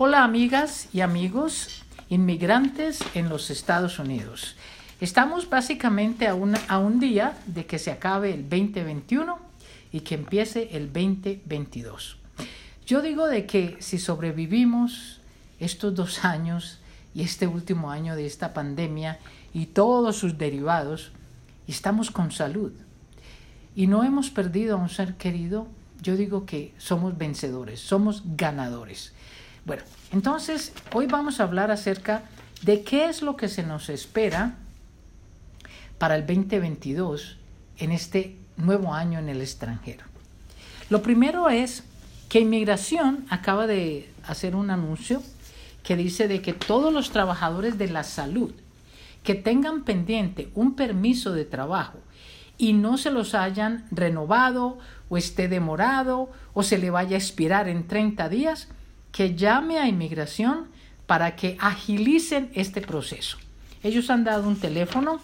Hola amigas y amigos inmigrantes en los Estados Unidos. Estamos básicamente a, a un día de que se acabe el 2021 y que empiece el 2022. Yo digo de que si sobrevivimos estos dos años y este último año de esta pandemia y todos sus derivados, estamos con salud y no hemos perdido a un ser querido, yo digo que somos vencedores, somos ganadores. Bueno, entonces hoy vamos a hablar acerca de qué es lo que se nos espera para el 2022 en este nuevo año en el extranjero. Lo primero es que Inmigración acaba de hacer un anuncio que dice de que todos los trabajadores de la salud que tengan pendiente un permiso de trabajo y no se los hayan renovado o esté demorado o se le vaya a expirar en 30 días, que llame a inmigración para que agilicen este proceso. Ellos han dado un teléfono,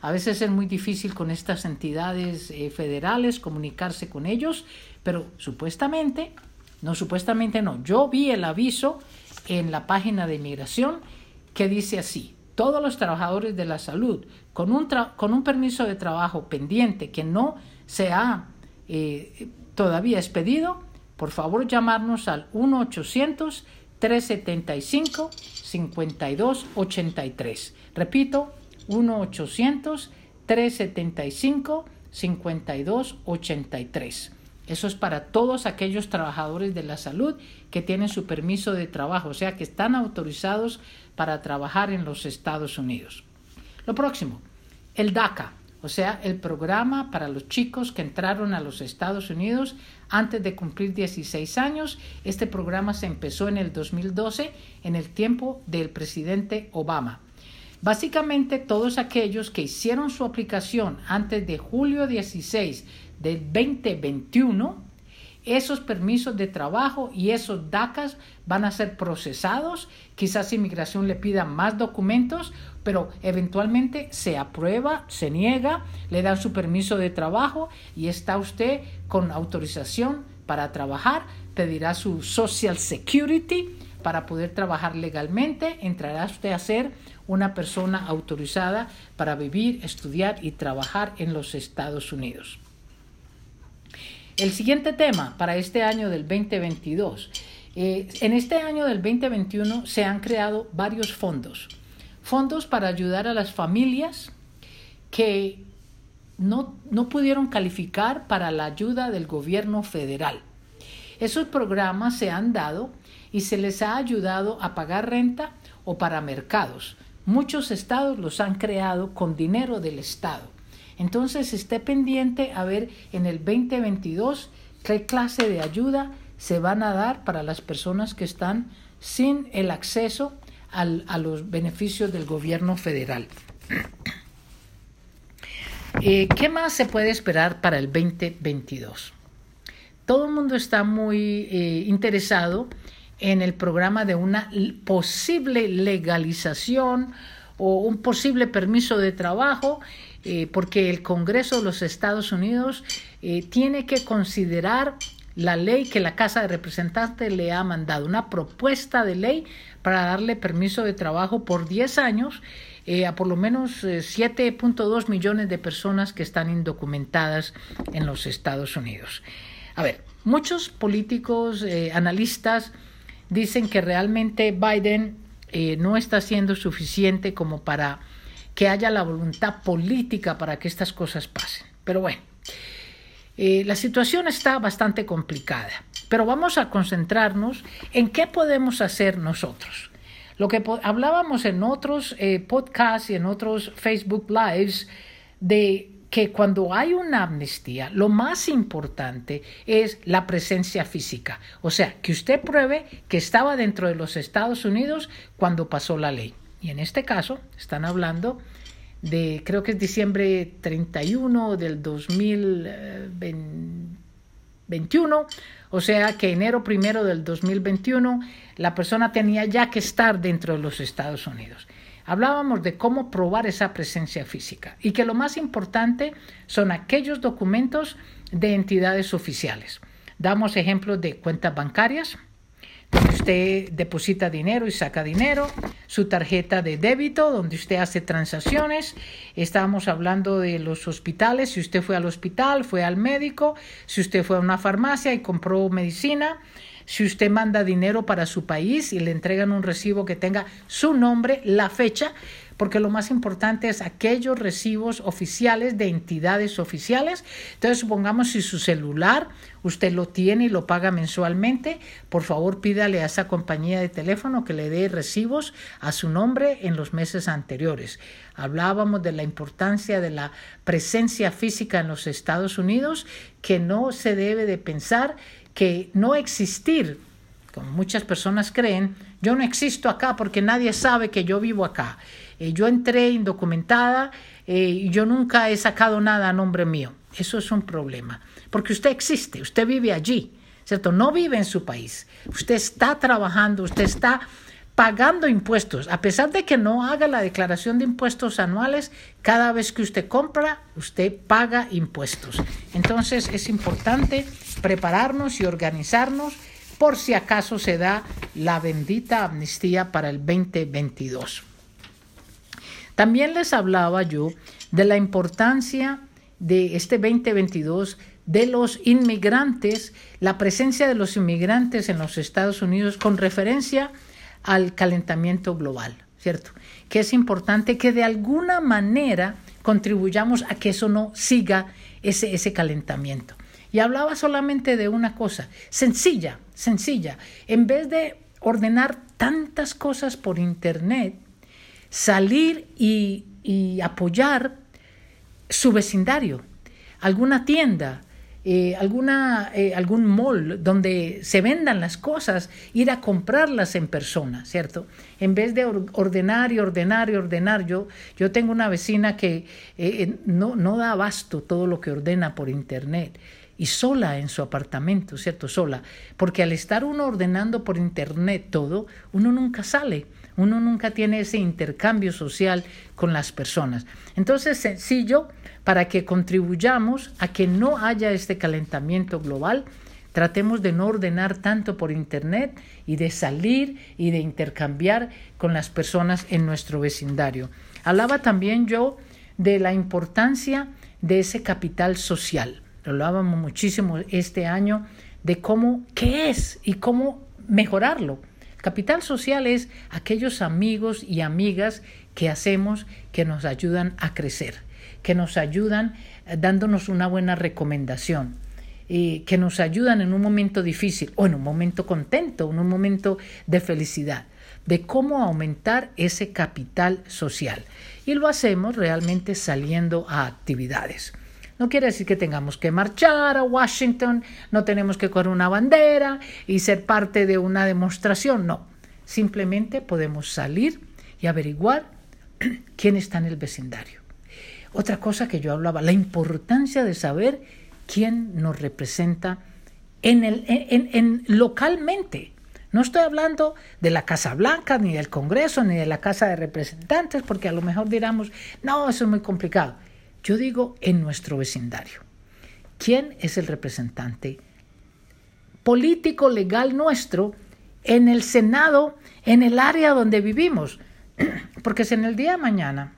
a veces es muy difícil con estas entidades eh, federales comunicarse con ellos, pero supuestamente, no supuestamente no, yo vi el aviso en la página de inmigración que dice así, todos los trabajadores de la salud con un, con un permiso de trabajo pendiente que no se ha eh, todavía expedido, por favor llamarnos al 1-800-375-5283. Repito, 1-800-375-5283. Eso es para todos aquellos trabajadores de la salud que tienen su permiso de trabajo, o sea, que están autorizados para trabajar en los Estados Unidos. Lo próximo, el DACA, o sea, el programa para los chicos que entraron a los Estados Unidos antes de cumplir 16 años. Este programa se empezó en el 2012, en el tiempo del presidente Obama. Básicamente todos aquellos que hicieron su aplicación antes de julio 16 del 2021, esos permisos de trabajo y esos DACAs van a ser procesados. Quizás inmigración le pida más documentos, pero eventualmente se aprueba, se niega, le dan su permiso de trabajo y está usted con autorización para trabajar, pedirá su Social Security para poder trabajar legalmente, entrará usted a ser una persona autorizada para vivir, estudiar y trabajar en los Estados Unidos. El siguiente tema para este año del 2022. Eh, en este año del 2021 se han creado varios fondos. Fondos para ayudar a las familias que no, no pudieron calificar para la ayuda del gobierno federal. Esos programas se han dado y se les ha ayudado a pagar renta o para mercados. Muchos estados los han creado con dinero del estado. Entonces esté pendiente a ver en el 2022 qué clase de ayuda se van a dar para las personas que están sin el acceso a los beneficios del gobierno federal. Eh, ¿Qué más se puede esperar para el 2022? Todo el mundo está muy eh, interesado en el programa de una posible legalización o un posible permiso de trabajo eh, porque el Congreso de los Estados Unidos eh, tiene que considerar la ley que la Casa de Representantes le ha mandado, una propuesta de ley para darle permiso de trabajo por 10 años eh, a por lo menos 7.2 millones de personas que están indocumentadas en los Estados Unidos. A ver, muchos políticos, analistas, dicen que realmente Biden no está siendo suficiente como para que haya la voluntad política para que estas cosas pasen. Pero bueno, eh, la situación está bastante complicada, pero vamos a concentrarnos en qué podemos hacer nosotros. Lo que hablábamos en otros eh, podcasts y en otros Facebook Lives de que cuando hay una amnistía, lo más importante es la presencia física. O sea, que usted pruebe que estaba dentro de los Estados Unidos cuando pasó la ley. Y en este caso están hablando de, creo que es diciembre 31 del 2021, o sea que enero primero del 2021 la persona tenía ya que estar dentro de los Estados Unidos. Hablábamos de cómo probar esa presencia física y que lo más importante son aquellos documentos de entidades oficiales. Damos ejemplos de cuentas bancarias, usted deposita dinero y saca dinero, su tarjeta de débito, donde usted hace transacciones. Estábamos hablando de los hospitales, si usted fue al hospital, fue al médico, si usted fue a una farmacia y compró medicina, si usted manda dinero para su país y le entregan un recibo que tenga su nombre, la fecha, porque lo más importante es aquellos recibos oficiales de entidades oficiales. Entonces, supongamos si su celular usted lo tiene y lo paga mensualmente, por favor pídale a esa compañía de teléfono que le dé recibos a su nombre en los meses anteriores. Hablábamos de la importancia de la presencia física en los Estados Unidos, que no se debe de pensar que no existir, como muchas personas creen, yo no existo acá porque nadie sabe que yo vivo acá. Eh, yo entré indocumentada eh, y yo nunca he sacado nada a nombre mío. Eso es un problema, porque usted existe, usted vive allí, ¿cierto? No vive en su país. Usted está trabajando, usted está pagando impuestos. A pesar de que no haga la declaración de impuestos anuales, cada vez que usted compra, usted paga impuestos. Entonces es importante prepararnos y organizarnos por si acaso se da la bendita amnistía para el 2022. También les hablaba yo de la importancia de este 2022 de los inmigrantes, la presencia de los inmigrantes en los Estados Unidos con referencia al calentamiento global, ¿cierto? Que es importante que de alguna manera contribuyamos a que eso no siga ese, ese calentamiento. Y hablaba solamente de una cosa, sencilla, sencilla. En vez de ordenar tantas cosas por Internet, salir y, y apoyar su vecindario, alguna tienda, eh, alguna, eh, algún mall donde se vendan las cosas, ir a comprarlas en persona, ¿cierto? En vez de ordenar y ordenar y ordenar. Yo, yo tengo una vecina que eh, no, no da abasto todo lo que ordena por internet y sola en su apartamento, ¿cierto? Sola. Porque al estar uno ordenando por internet todo, uno nunca sale, uno nunca tiene ese intercambio social con las personas. Entonces, sencillo para que contribuyamos a que no haya este calentamiento global. Tratemos de no ordenar tanto por Internet y de salir y de intercambiar con las personas en nuestro vecindario. Hablaba también yo de la importancia de ese capital social. Hablábamos muchísimo este año de cómo, qué es y cómo mejorarlo. Capital social es aquellos amigos y amigas que hacemos que nos ayudan a crecer que nos ayudan eh, dándonos una buena recomendación, y que nos ayudan en un momento difícil o en un momento contento, en un momento de felicidad, de cómo aumentar ese capital social. Y lo hacemos realmente saliendo a actividades. No quiere decir que tengamos que marchar a Washington, no tenemos que correr una bandera y ser parte de una demostración, no. Simplemente podemos salir y averiguar quién está en el vecindario. Otra cosa que yo hablaba, la importancia de saber quién nos representa en el, en, localmente. No estoy hablando de la Casa Blanca, ni del Congreso, ni de la Casa de Representantes, porque a lo mejor diramos, no, eso es muy complicado. Yo digo en nuestro vecindario. ¿Quién es el representante político legal nuestro en el Senado, en el área donde vivimos? Porque si en el día de mañana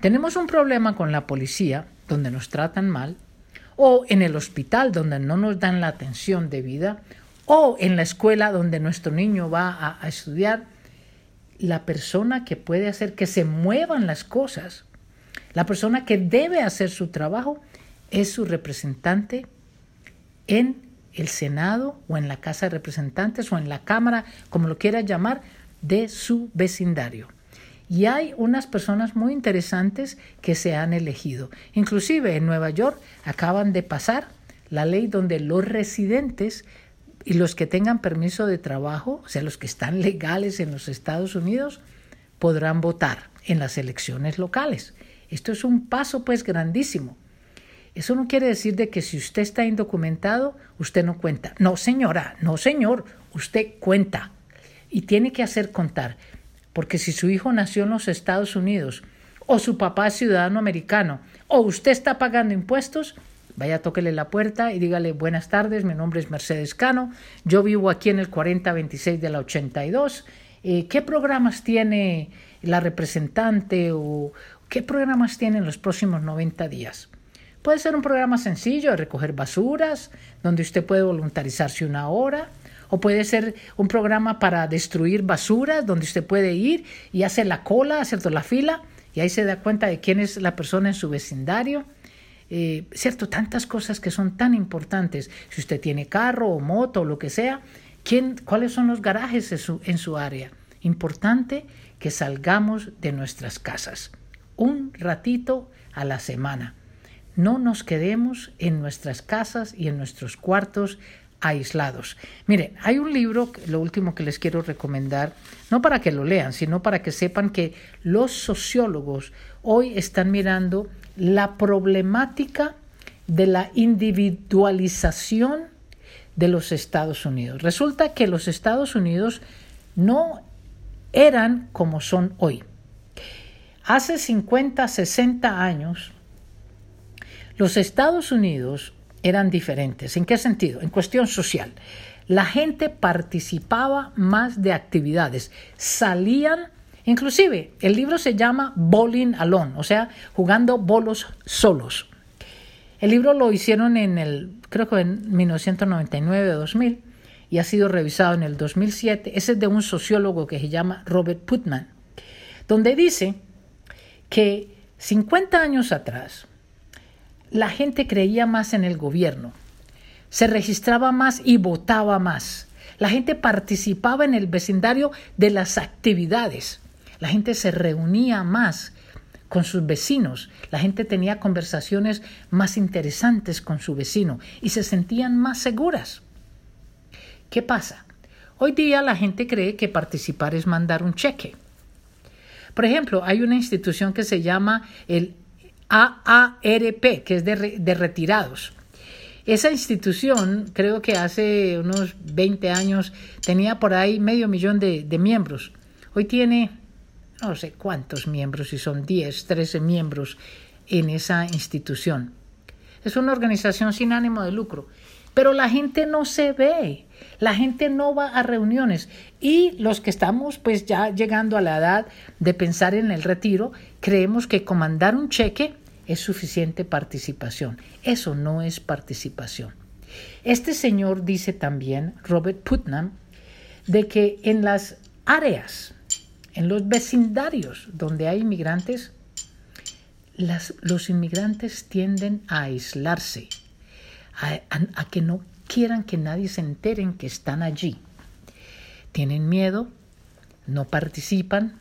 tenemos un problema con la policía, donde nos tratan mal, o en el hospital, donde no nos dan la atención debida, o en la escuela donde nuestro niño va a, estudiar. La persona que puede hacer que se muevan las cosas, la persona que debe hacer su trabajo, es su representante en el Senado o en la Casa de Representantes o en la Cámara, como lo quiera llamar, de su vecindario. Y hay unas personas muy interesantes que se han elegido. Inclusive en Nueva York acaban de pasar la ley donde los residentes y los que tengan permiso de trabajo, o sea, los que están legales en los Estados Unidos, podrán votar en las elecciones locales. Esto es un paso pues grandísimo. Eso no quiere decir de que si usted está indocumentado, usted no cuenta. No, señora, no, señor, usted cuenta y tiene que hacer contar. Porque si su hijo nació en los Estados Unidos, o su papá es ciudadano americano, o usted está pagando impuestos, Vaya, tóquele la puerta y dígale buenas tardes, mi nombre es Mercedes Cano, yo vivo aquí en el 4026 de la 82. Eh, ¿Qué programas tiene la representante o qué programas tiene en los próximos 90 días? Puede ser un programa sencillo de recoger basuras, donde usted puede voluntarizarse una hora, o puede ser un programa para destruir basuras, donde usted puede ir y hacer la cola, toda la fila, y ahí se da cuenta de quién es la persona en su vecindario. Eh, cierto, tantas cosas que son tan importantes. Si usted tiene carro o moto o lo que sea, ¿quién, ¿cuáles son los garajes en su, en su área? Importante que salgamos de nuestras casas un ratito a la semana. No nos quedemos en nuestras casas y en nuestros cuartos aislados. Mire, hay un libro, lo último que les quiero recomendar, no para que lo lean, sino para que sepan que los sociólogos hoy están mirando la problemática de la individualización de los Estados Unidos. Resulta que los Estados Unidos no eran como son hoy. Hace 50, 60 años, los Estados Unidos eran diferentes. ¿En qué sentido? En cuestión social. La gente participaba más de actividades, salían, inclusive el libro se llama Bowling Alone, o sea, jugando bolos solos. El libro lo hicieron en el, creo que en 1999 o 2000 y ha sido revisado en el 2007. Ese es de un sociólogo que se llama Robert Putnam, donde dice que 50 años atrás la gente creía más en el gobierno, se registraba más y votaba más. La gente participaba en el vecindario de las actividades. La gente se reunía más con sus vecinos. La gente tenía conversaciones más interesantes con su vecino y se sentían más seguras. ¿Qué pasa? Hoy día la gente cree que participar es mandar un cheque. Por ejemplo, hay una institución que se llama el AARP, que es de, retirados. Esa institución, creo que hace unos 20 años, tenía por ahí medio millón de, de miembros. Hoy tiene no sé cuántos miembros, si son 10, 13 miembros en esa institución. Es una organización sin ánimo de lucro, pero la gente no se ve, la gente no va a reuniones y los que estamos pues ya llegando a la edad de pensar en el retiro, creemos que comandar un cheque es suficiente participación. Eso no es participación. Este señor dice también, Robert Putnam, de que en las áreas, en los vecindarios donde hay inmigrantes, los inmigrantes tienden a aislarse, a, que no quieran que nadie se enteren que están allí. Tienen miedo, no participan,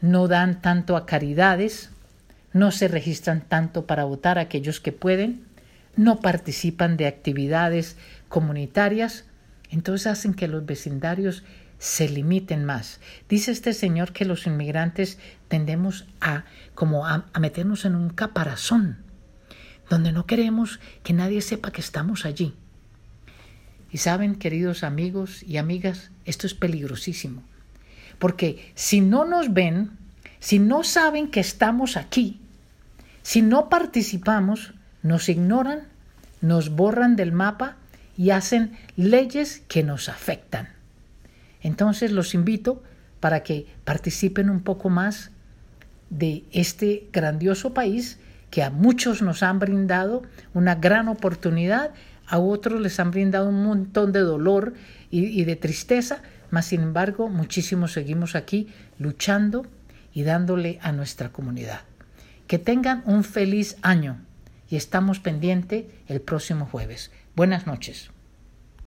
no dan tanto a caridades, no se registran tanto para votar aquellos que pueden, no participan de actividades comunitarias, entonces hacen que los vecindarios se limiten más. Dice este señor que los inmigrantes tendemos a como a, a meternos en un caparazón donde no queremos que nadie sepa que estamos allí. Y saben, queridos amigos y amigas, esto es peligrosísimo, porque si no nos ven, si no saben que estamos aquí, si no participamos, nos ignoran, nos borran del mapa y hacen leyes que nos afectan. Entonces los invito para que participen un poco más de este grandioso país que a muchos nos han brindado una gran oportunidad, a otros les han brindado un montón de dolor y, de tristeza, mas sin embargo muchísimos seguimos aquí luchando y dándole a nuestra comunidad. Que tengan un feliz año y estamos pendiente el próximo jueves. Buenas noches.